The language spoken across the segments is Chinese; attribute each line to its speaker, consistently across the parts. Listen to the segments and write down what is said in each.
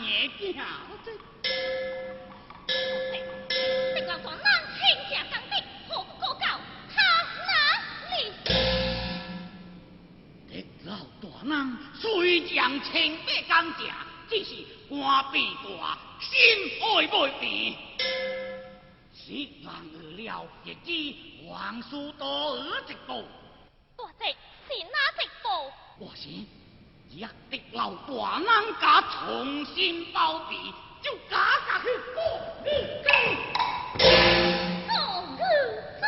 Speaker 1: 猫甲野狗。
Speaker 2: 这个大人轻下？刚的，何不告他哪里？
Speaker 1: 老大人虽然清白干净，只是官变大，心爱未变。失望而了，亦知皇叔多而一步。
Speaker 2: 大姐是哪一步？
Speaker 1: 我想，若的老大人家重新包庇，就加下去过日子。
Speaker 2: 过日子。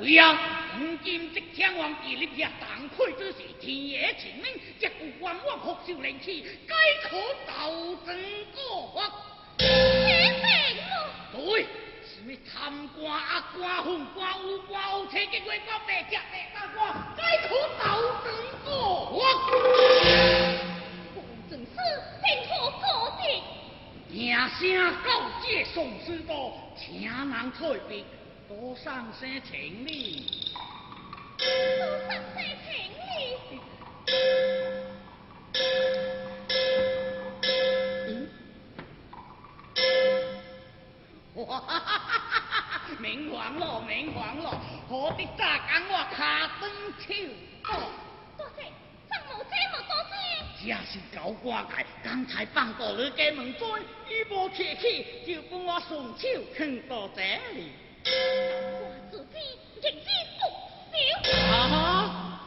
Speaker 1: 对呀，如今即天王帝立下当魁之时，天爷请命，一股冤枉复仇灵气，皆可斗争过法。
Speaker 2: 天命
Speaker 1: 对。什么贪官、恶官、昏官、污官、无车结鬼官、白吃白当官，皆可斗争过。名声告诫宋师傅，请人退避，多上些情理。
Speaker 2: 多上些情
Speaker 1: 理。明黄咯，明黄咯，何必再讲我卡灯手？
Speaker 2: 多谢，张某这么多谢。
Speaker 1: 这是狗官界，刚才放到你家门尊，一无客气，就把我顺手劝到这里。
Speaker 2: 我自己认知不
Speaker 1: 少。啊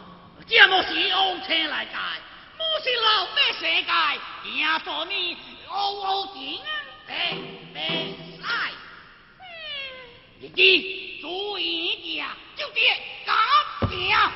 Speaker 1: 这么是欧车来界，不是老百姓界，行做你欧欧钱啊？哎哎。你注意一点，就别搞掉。